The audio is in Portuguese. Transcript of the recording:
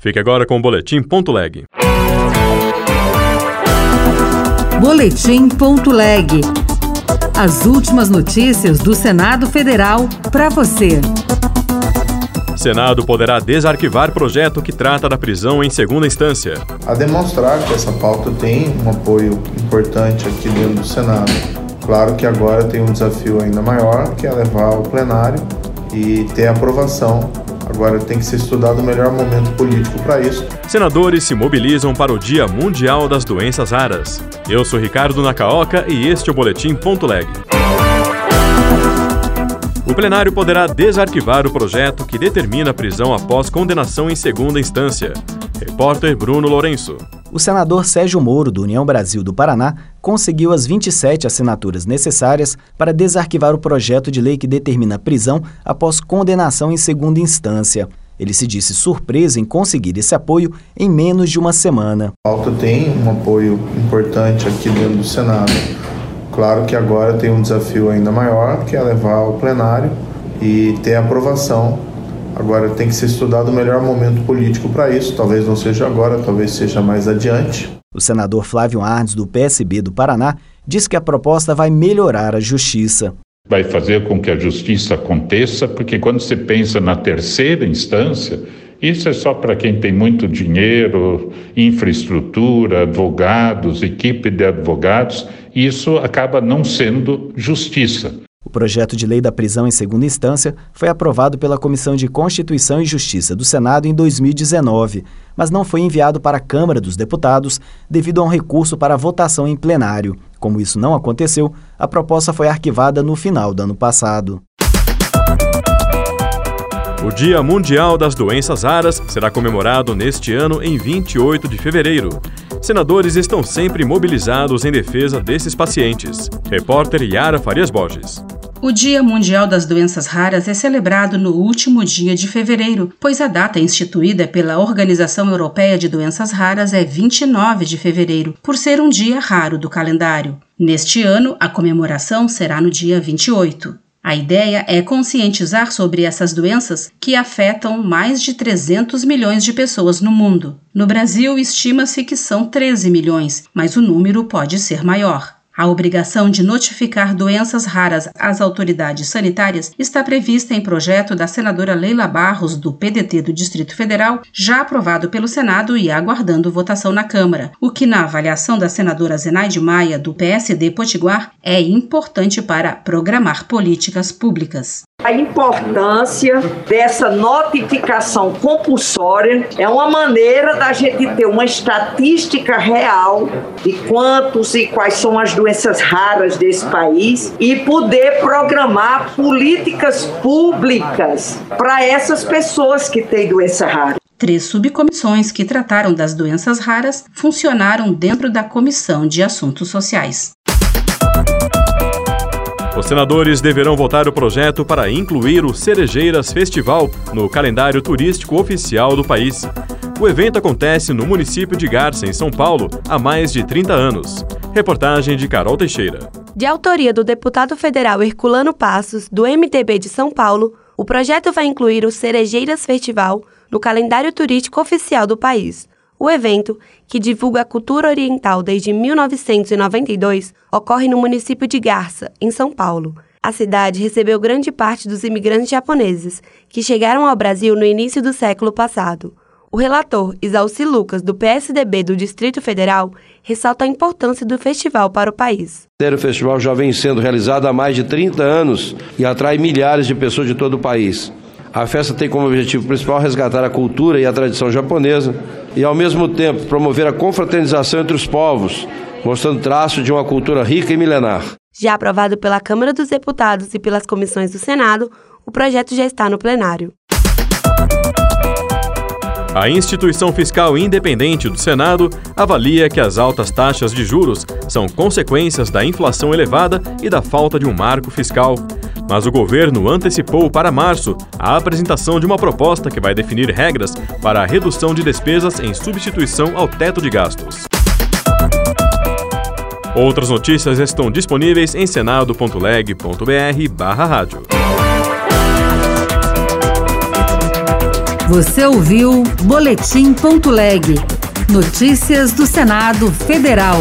Fique agora com o Boletim Ponto Leg. Boletim Ponto Leg. As últimas notícias do Senado Federal para você. Senado poderá desarquivar projeto que trata da prisão em segunda instância. A demonstrar que essa pauta tem um apoio importante aqui dentro do Senado. Claro que agora tem um desafio ainda maior, que é levar ao plenário e ter aprovação Agora tem que ser estudado o melhor momento político para isso. Senadores se mobilizam para o Dia Mundial das Doenças Raras. Eu sou Ricardo Nakaoka e este é o Boletim Ponto Leg. O plenário poderá desarquivar o projeto que determina a prisão após condenação em segunda instância. Repórter Bruno Lourenço. O senador Sérgio Moro, do União Brasil do Paraná, conseguiu as 27 assinaturas necessárias para desarquivar o projeto de lei que determina a prisão após condenação em segunda instância. Ele se disse surpreso em conseguir esse apoio em menos de uma semana. A pauta tem um apoio importante aqui dentro do Senado. Claro que agora tem um desafio ainda maior, que é levar ao plenário e ter aprovação Agora tem que ser estudado o melhor momento político para isso. Talvez não seja agora, talvez seja mais adiante. O senador Flávio Arnes, do PSB do Paraná, diz que a proposta vai melhorar a justiça. Vai fazer com que a justiça aconteça, porque quando você pensa na terceira instância, isso é só para quem tem muito dinheiro, infraestrutura, advogados, equipe de advogados. Isso acaba não sendo justiça. O projeto de lei da prisão em segunda instância foi aprovado pela Comissão de Constituição e Justiça do Senado em 2019, mas não foi enviado para a Câmara dos Deputados devido a um recurso para votação em plenário. Como isso não aconteceu, a proposta foi arquivada no final do ano passado. O Dia Mundial das Doenças Raras será comemorado neste ano em 28 de fevereiro. Senadores estão sempre mobilizados em defesa desses pacientes. Repórter Yara Farias Borges. O Dia Mundial das Doenças Raras é celebrado no último dia de fevereiro, pois a data instituída pela Organização Europeia de Doenças Raras é 29 de fevereiro, por ser um dia raro do calendário. Neste ano, a comemoração será no dia 28. A ideia é conscientizar sobre essas doenças que afetam mais de 300 milhões de pessoas no mundo. No Brasil, estima-se que são 13 milhões, mas o número pode ser maior. A obrigação de notificar doenças raras às autoridades sanitárias está prevista em projeto da senadora Leila Barros, do PDT do Distrito Federal, já aprovado pelo Senado e aguardando votação na Câmara, o que, na avaliação da senadora Zenaide Maia, do PSD Potiguar, é importante para programar políticas públicas. A importância dessa notificação compulsória é uma maneira da gente ter uma estatística real de quantos e quais são as doenças raras desse país e poder programar políticas públicas para essas pessoas que têm doença rara. Três subcomissões que trataram das doenças raras funcionaram dentro da Comissão de Assuntos Sociais. Os senadores deverão votar o projeto para incluir o Cerejeiras Festival no calendário turístico oficial do país. O evento acontece no município de Garça, em São Paulo, há mais de 30 anos. Reportagem de Carol Teixeira. De autoria do deputado federal Herculano Passos, do MDB de São Paulo, o projeto vai incluir o Cerejeiras Festival no calendário turístico oficial do país. O evento, que divulga a cultura oriental desde 1992, ocorre no município de Garça, em São Paulo. A cidade recebeu grande parte dos imigrantes japoneses, que chegaram ao Brasil no início do século passado. O relator Isalci Lucas, do PSDB do Distrito Federal, ressalta a importância do festival para o país. O festival já vem sendo realizado há mais de 30 anos e atrai milhares de pessoas de todo o país. A festa tem como objetivo principal resgatar a cultura e a tradição japonesa e, ao mesmo tempo, promover a confraternização entre os povos, mostrando traço de uma cultura rica e milenar. Já aprovado pela Câmara dos Deputados e pelas comissões do Senado, o projeto já está no plenário. A instituição fiscal independente do Senado avalia que as altas taxas de juros são consequências da inflação elevada e da falta de um marco fiscal. Mas o governo antecipou para março a apresentação de uma proposta que vai definir regras para a redução de despesas em substituição ao teto de gastos. Outras notícias estão disponíveis em senado.leg.br/rádio. Você ouviu Boletim.leg. Notícias do Senado Federal.